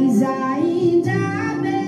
Mas ainda bem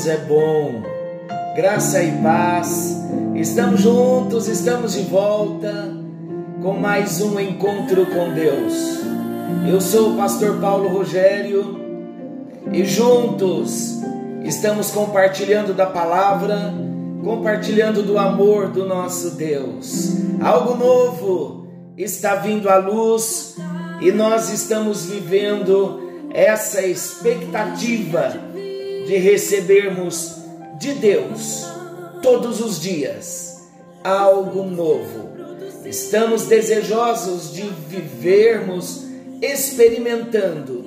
Deus é bom. Graça e paz, estamos juntos, estamos de volta com mais um encontro com Deus. Eu sou o pastor Paulo Rogério e juntos estamos compartilhando da palavra, compartilhando do amor do nosso Deus. Algo novo está vindo à luz e nós estamos vivendo essa expectativa de recebermos de Deus todos os dias algo novo. Estamos desejosos de vivermos experimentando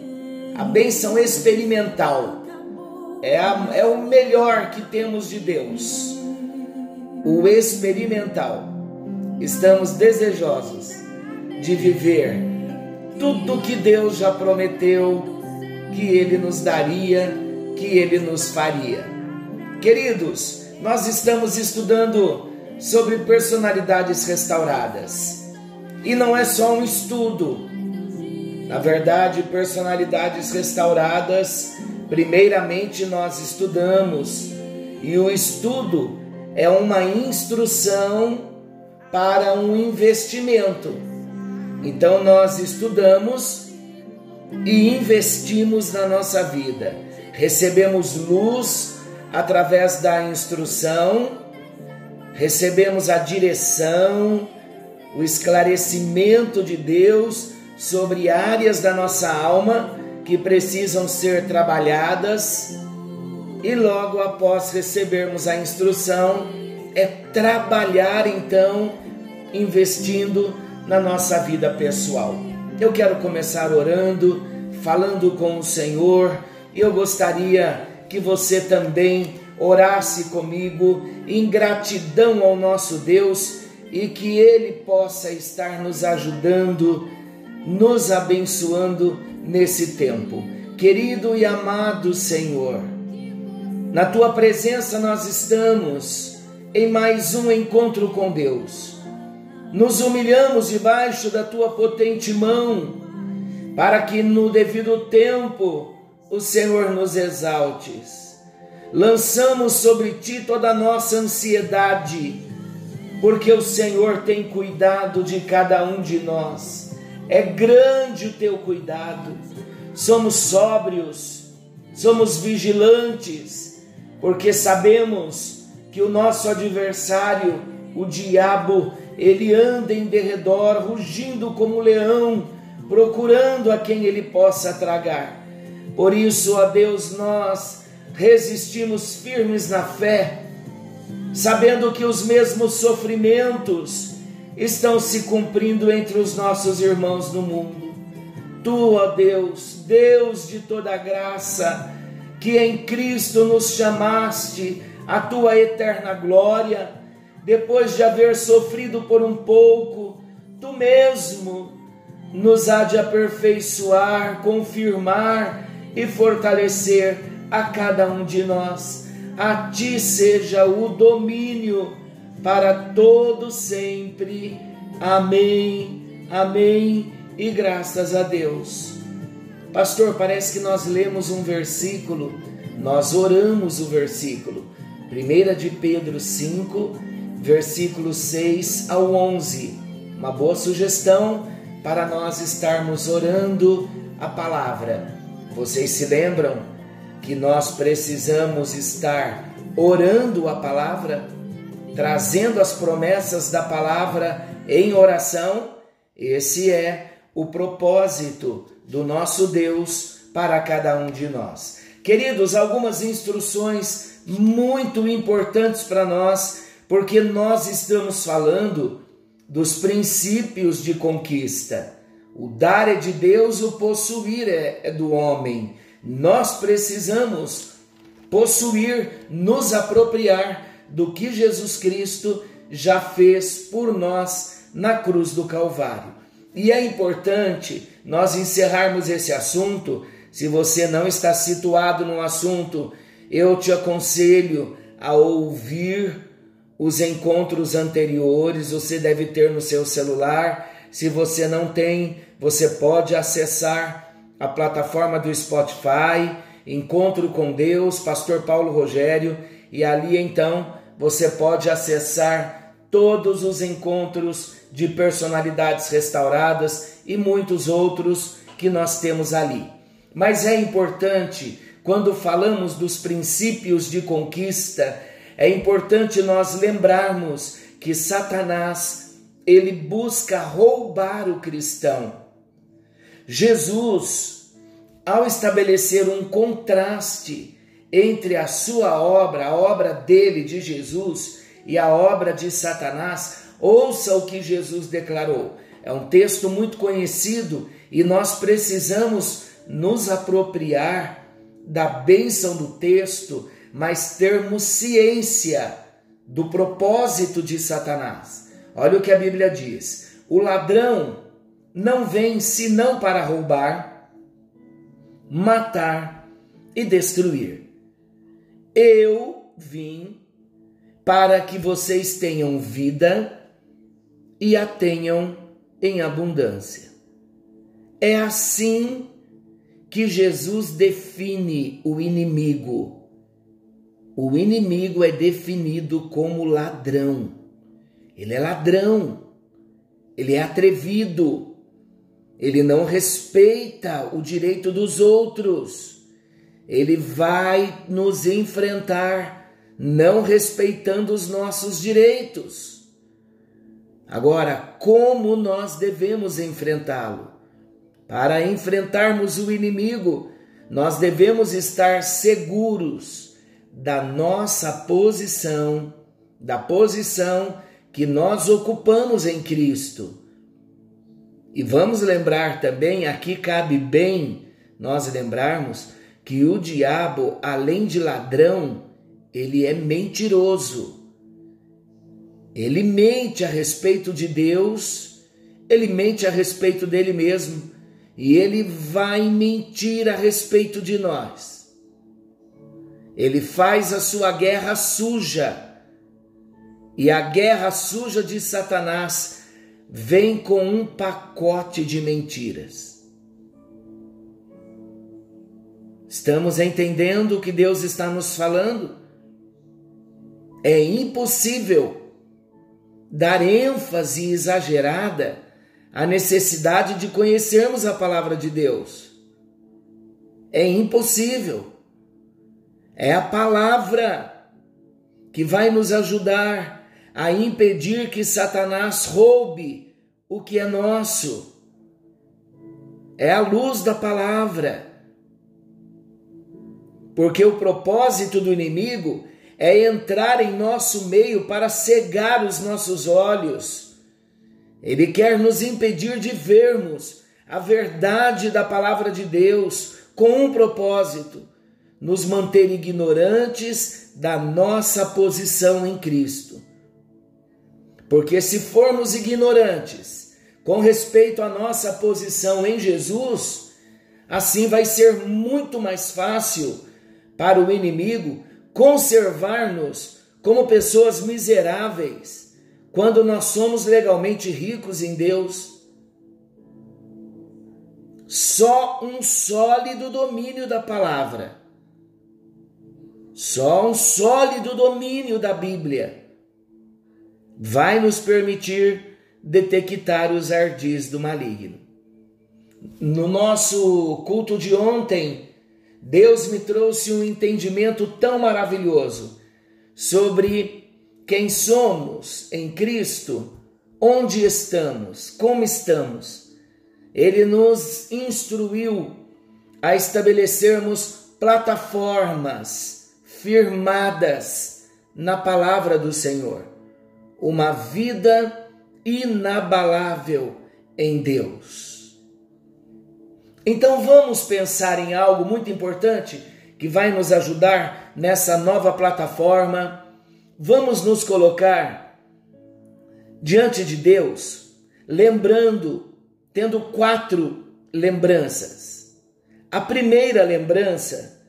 a bênção experimental. É, a, é o melhor que temos de Deus, o experimental. Estamos desejosos de viver tudo que Deus já prometeu que Ele nos daria, que Ele nos faria. Queridos, nós estamos estudando sobre personalidades restauradas. E não é só um estudo. Na verdade, personalidades restauradas, primeiramente nós estudamos, e o estudo é uma instrução para um investimento. Então nós estudamos e investimos na nossa vida. Recebemos luz através da instrução, recebemos a direção, o esclarecimento de Deus sobre áreas da nossa alma que precisam ser trabalhadas, e logo após recebermos a instrução, é trabalhar então investindo na nossa vida pessoal. Eu quero começar orando, falando com o Senhor, e eu gostaria que você também orasse comigo em gratidão ao nosso Deus e que Ele possa estar nos ajudando, nos abençoando nesse tempo. Querido e amado Senhor, na tua presença nós estamos em mais um encontro com Deus. Nos humilhamos debaixo da tua potente mão, para que no devido tempo o Senhor nos exaltes. Lançamos sobre ti toda a nossa ansiedade, porque o Senhor tem cuidado de cada um de nós. É grande o teu cuidado. Somos sóbrios, somos vigilantes, porque sabemos que o nosso adversário, o diabo, ele anda em derredor, rugindo como leão, procurando a quem ele possa tragar. Por isso, ó Deus, nós resistimos firmes na fé, sabendo que os mesmos sofrimentos estão se cumprindo entre os nossos irmãos no mundo. Tu, ó Deus, Deus de toda graça, que em Cristo nos chamaste a tua eterna glória, depois de haver sofrido por um pouco, tu mesmo nos há de aperfeiçoar, confirmar e fortalecer a cada um de nós. A ti seja o domínio para todo sempre. Amém. Amém. E graças a Deus. Pastor, parece que nós lemos um versículo, nós oramos o versículo. 1 de Pedro 5, versículo 6 ao 11. Uma boa sugestão para nós estarmos orando a palavra. Vocês se lembram que nós precisamos estar orando a palavra, trazendo as promessas da palavra em oração? Esse é o propósito do nosso Deus para cada um de nós. Queridos, algumas instruções muito importantes para nós, porque nós estamos falando dos princípios de conquista. O dar é de Deus, o possuir é, é do homem. Nós precisamos possuir, nos apropriar do que Jesus Cristo já fez por nós na cruz do Calvário. E é importante nós encerrarmos esse assunto. Se você não está situado no assunto, eu te aconselho a ouvir os encontros anteriores. Você deve ter no seu celular. Se você não tem, você pode acessar a plataforma do Spotify, Encontro com Deus, Pastor Paulo Rogério, e ali então você pode acessar todos os encontros de personalidades restauradas e muitos outros que nós temos ali. Mas é importante, quando falamos dos princípios de conquista, é importante nós lembrarmos que Satanás, ele busca roubar o cristão. Jesus, ao estabelecer um contraste entre a sua obra, a obra dele, de Jesus, e a obra de Satanás, ouça o que Jesus declarou. É um texto muito conhecido e nós precisamos nos apropriar da bênção do texto, mas termos ciência do propósito de Satanás. Olha o que a Bíblia diz: o ladrão não vem senão para roubar, matar e destruir. Eu vim para que vocês tenham vida e a tenham em abundância. É assim que Jesus define o inimigo. O inimigo é definido como ladrão. Ele é ladrão, ele é atrevido, ele não respeita o direito dos outros ele vai nos enfrentar não respeitando os nossos direitos. Agora, como nós devemos enfrentá-lo? Para enfrentarmos o inimigo, nós devemos estar seguros da nossa posição, da posição que nós ocupamos em Cristo. E vamos lembrar também, aqui cabe bem nós lembrarmos que o diabo, além de ladrão, ele é mentiroso. Ele mente a respeito de Deus, ele mente a respeito dele mesmo e ele vai mentir a respeito de nós. Ele faz a sua guerra suja. E a guerra suja de Satanás vem com um pacote de mentiras. Estamos entendendo o que Deus está nos falando? É impossível dar ênfase exagerada à necessidade de conhecermos a palavra de Deus. É impossível. É a palavra que vai nos ajudar a impedir que Satanás roube o que é nosso. É a luz da palavra porque o propósito do inimigo é entrar em nosso meio para cegar os nossos olhos. Ele quer nos impedir de vermos a verdade da palavra de Deus com um propósito: nos manter ignorantes da nossa posição em Cristo. Porque se formos ignorantes com respeito à nossa posição em Jesus, assim vai ser muito mais fácil para o inimigo conservar-nos como pessoas miseráveis quando nós somos legalmente ricos em Deus. Só um sólido domínio da palavra, só um sólido domínio da Bíblia vai nos permitir detectar os ardis do maligno. No nosso culto de ontem, Deus me trouxe um entendimento tão maravilhoso sobre quem somos em Cristo, onde estamos, como estamos. Ele nos instruiu a estabelecermos plataformas firmadas na palavra do Senhor, uma vida inabalável em Deus. Então vamos pensar em algo muito importante que vai nos ajudar nessa nova plataforma. Vamos nos colocar diante de Deus, lembrando, tendo quatro lembranças. A primeira lembrança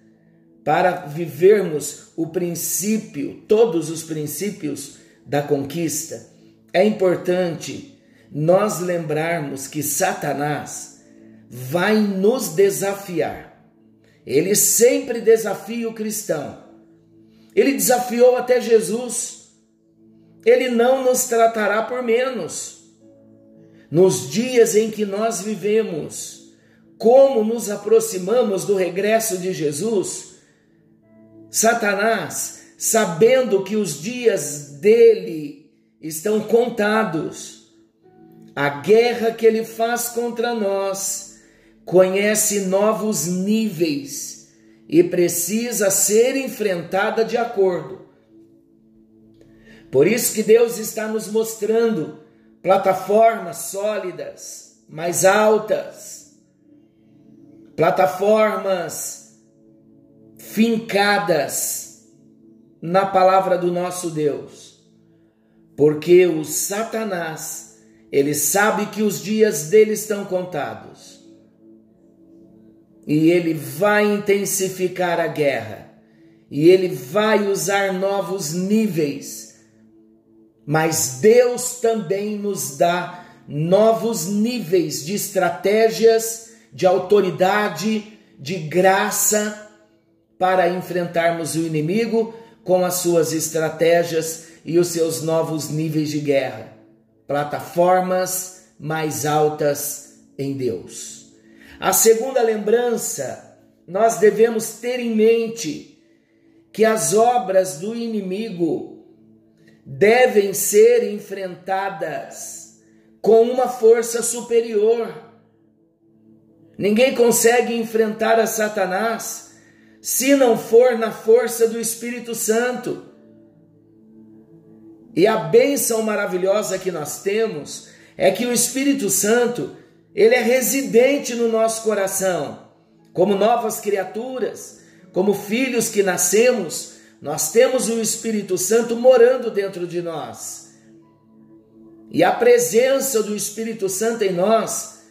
para vivermos o princípio, todos os princípios da conquista, é importante nós lembrarmos que Satanás vai nos desafiar. Ele sempre desafia o cristão. Ele desafiou até Jesus. Ele não nos tratará por menos. Nos dias em que nós vivemos, como nos aproximamos do regresso de Jesus, Satanás, sabendo que os dias dele estão contados, a guerra que ele faz contra nós conhece novos níveis e precisa ser enfrentada de acordo. Por isso que Deus está nos mostrando plataformas sólidas, mais altas, plataformas fincadas na palavra do nosso Deus. Porque o Satanás, ele sabe que os dias dele estão contados. E ele vai intensificar a guerra, e ele vai usar novos níveis, mas Deus também nos dá novos níveis de estratégias, de autoridade, de graça para enfrentarmos o inimigo com as suas estratégias e os seus novos níveis de guerra, plataformas mais altas em Deus. A segunda lembrança, nós devemos ter em mente que as obras do inimigo devem ser enfrentadas com uma força superior. Ninguém consegue enfrentar a Satanás se não for na força do Espírito Santo. E a bênção maravilhosa que nós temos é que o Espírito Santo ele é residente no nosso coração. Como novas criaturas, como filhos que nascemos, nós temos o Espírito Santo morando dentro de nós. E a presença do Espírito Santo em nós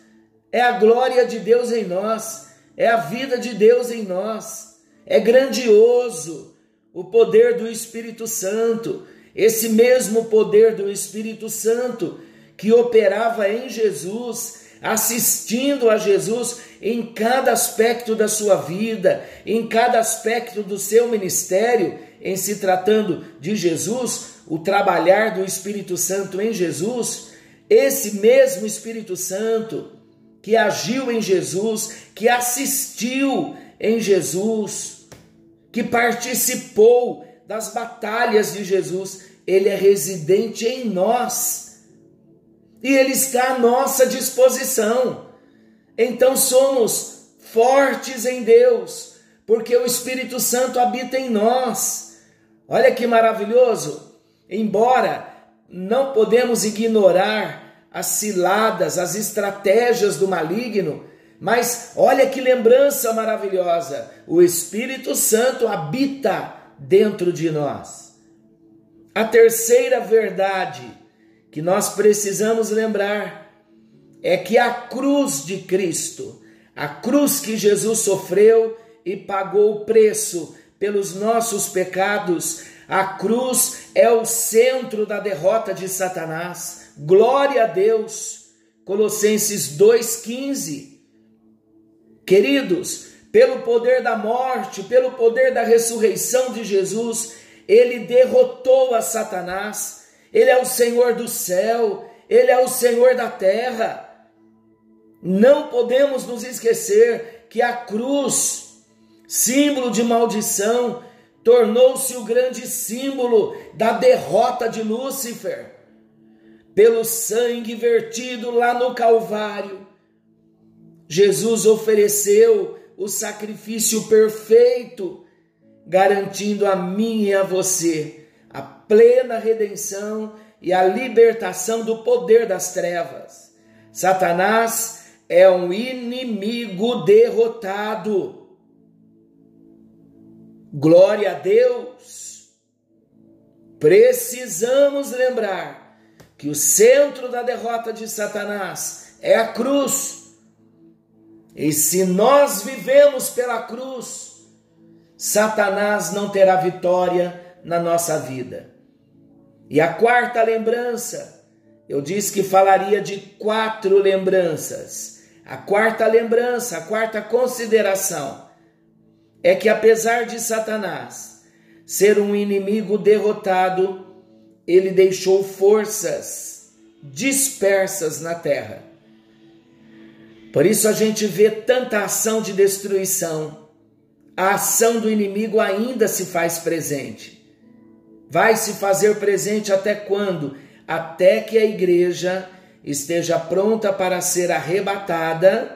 é a glória de Deus em nós, é a vida de Deus em nós. É grandioso o poder do Espírito Santo, esse mesmo poder do Espírito Santo que operava em Jesus assistindo a Jesus em cada aspecto da sua vida, em cada aspecto do seu ministério, em se tratando de Jesus, o trabalhar do Espírito Santo em Jesus, esse mesmo Espírito Santo que agiu em Jesus, que assistiu em Jesus, que participou das batalhas de Jesus, ele é residente em nós e Ele está à nossa disposição. Então somos fortes em Deus, porque o Espírito Santo habita em nós. Olha que maravilhoso! Embora não podemos ignorar as ciladas, as estratégias do maligno, mas olha que lembrança maravilhosa! O Espírito Santo habita dentro de nós. A terceira verdade que nós precisamos lembrar é que a cruz de Cristo, a cruz que Jesus sofreu e pagou o preço pelos nossos pecados, a cruz é o centro da derrota de Satanás. Glória a Deus. Colossenses 2:15. Queridos, pelo poder da morte, pelo poder da ressurreição de Jesus, ele derrotou a Satanás ele é o Senhor do céu, Ele é o Senhor da terra. Não podemos nos esquecer que a cruz, símbolo de maldição, tornou-se o grande símbolo da derrota de Lúcifer. Pelo sangue vertido lá no Calvário, Jesus ofereceu o sacrifício perfeito, garantindo a mim e a você a plena redenção e a libertação do poder das trevas. Satanás é um inimigo derrotado. Glória a Deus! Precisamos lembrar que o centro da derrota de Satanás é a cruz. E se nós vivemos pela cruz, Satanás não terá vitória na nossa vida. E a quarta lembrança, eu disse que falaria de quatro lembranças. A quarta lembrança, a quarta consideração é que apesar de Satanás ser um inimigo derrotado, ele deixou forças dispersas na terra. Por isso a gente vê tanta ação de destruição. A ação do inimigo ainda se faz presente. Vai se fazer presente até quando? Até que a igreja esteja pronta para ser arrebatada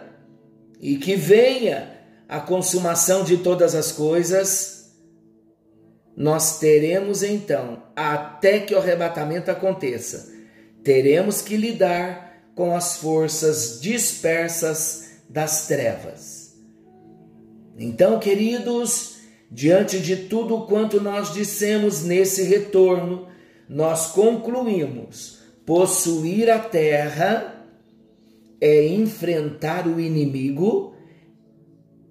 e que venha a consumação de todas as coisas, nós teremos então, até que o arrebatamento aconteça, teremos que lidar com as forças dispersas das trevas. Então, queridos, diante de tudo quanto nós dissemos nesse retorno, nós concluímos: possuir a terra é enfrentar o inimigo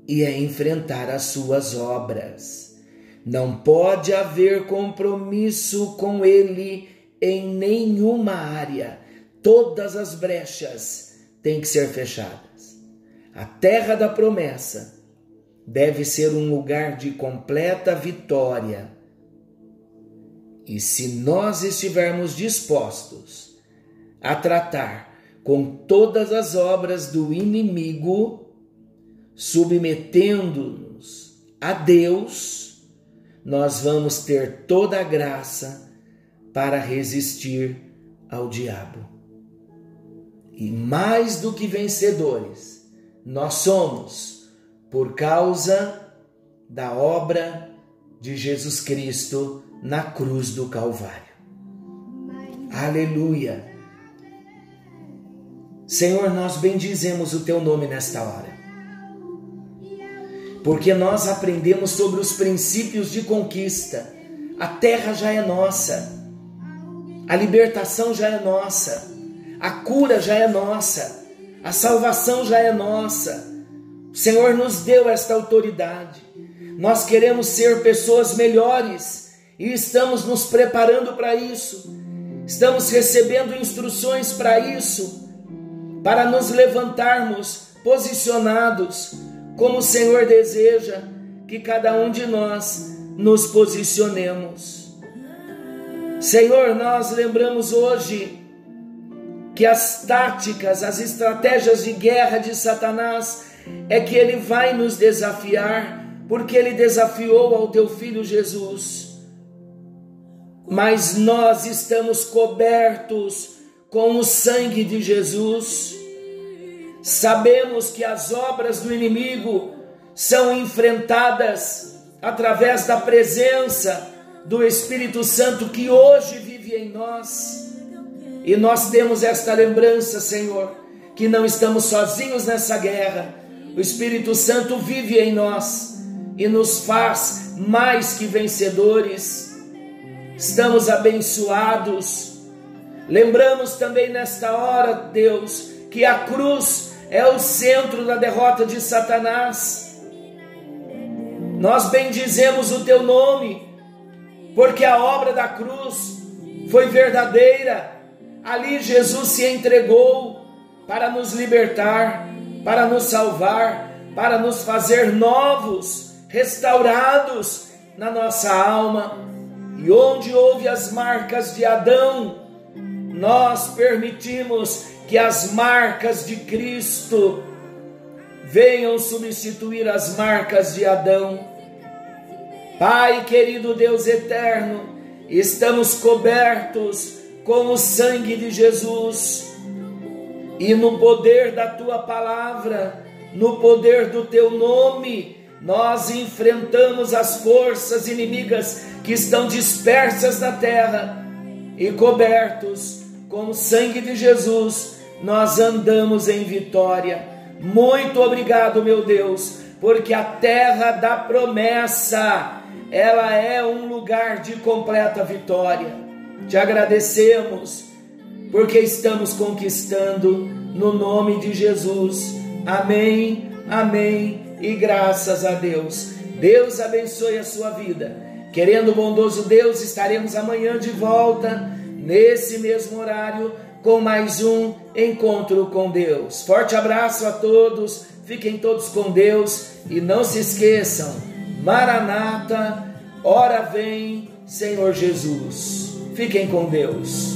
e é enfrentar as suas obras. Não pode haver compromisso com ele em nenhuma área. Todas as brechas têm que ser fechadas. A terra da promessa deve ser um lugar de completa vitória. E se nós estivermos dispostos a tratar com todas as obras do inimigo, submetendo-nos a Deus, nós vamos ter toda a graça para resistir ao diabo. E mais do que vencedores, nós somos por causa da obra de Jesus Cristo na cruz do Calvário. Aleluia! Senhor, nós bendizemos o teu nome nesta hora porque nós aprendemos sobre os princípios de conquista. A terra já é nossa, a libertação já é nossa, a cura já é nossa, a salvação já é nossa. O Senhor nos deu esta autoridade. Nós queremos ser pessoas melhores e estamos nos preparando para isso. Estamos recebendo instruções para isso, para nos levantarmos posicionados como o Senhor deseja que cada um de nós nos posicionemos. Senhor, nós lembramos hoje que as táticas, as estratégias de guerra de Satanás é que ele vai nos desafiar, porque ele desafiou ao teu filho Jesus. Mas nós estamos cobertos com o sangue de Jesus Sabemos que as obras do inimigo são enfrentadas através da presença do Espírito Santo que hoje vive em nós. E nós temos esta lembrança, Senhor, que não estamos sozinhos nessa guerra. O Espírito Santo vive em nós e nos faz mais que vencedores. Estamos abençoados. Lembramos também nesta hora, Deus, que a cruz é o centro da derrota de Satanás. Nós bendizemos o teu nome, porque a obra da cruz foi verdadeira. Ali Jesus se entregou para nos libertar, para nos salvar, para nos fazer novos, restaurados na nossa alma. E onde houve as marcas de Adão, nós permitimos que as marcas de Cristo venham substituir as marcas de Adão. Pai querido Deus eterno, estamos cobertos com o sangue de Jesus e no poder da tua palavra, no poder do teu nome, nós enfrentamos as forças inimigas que estão dispersas na terra e cobertos com o sangue de Jesus nós andamos em vitória. Muito obrigado, meu Deus, porque a terra da promessa, ela é um lugar de completa vitória. Te agradecemos porque estamos conquistando no nome de Jesus. Amém. Amém. E graças a Deus. Deus abençoe a sua vida. Querendo o bondoso Deus, estaremos amanhã de volta, nesse mesmo horário, com mais um encontro com Deus. Forte abraço a todos, fiquem todos com Deus e não se esqueçam: Maranata, hora vem, Senhor Jesus. Fiquem com Deus.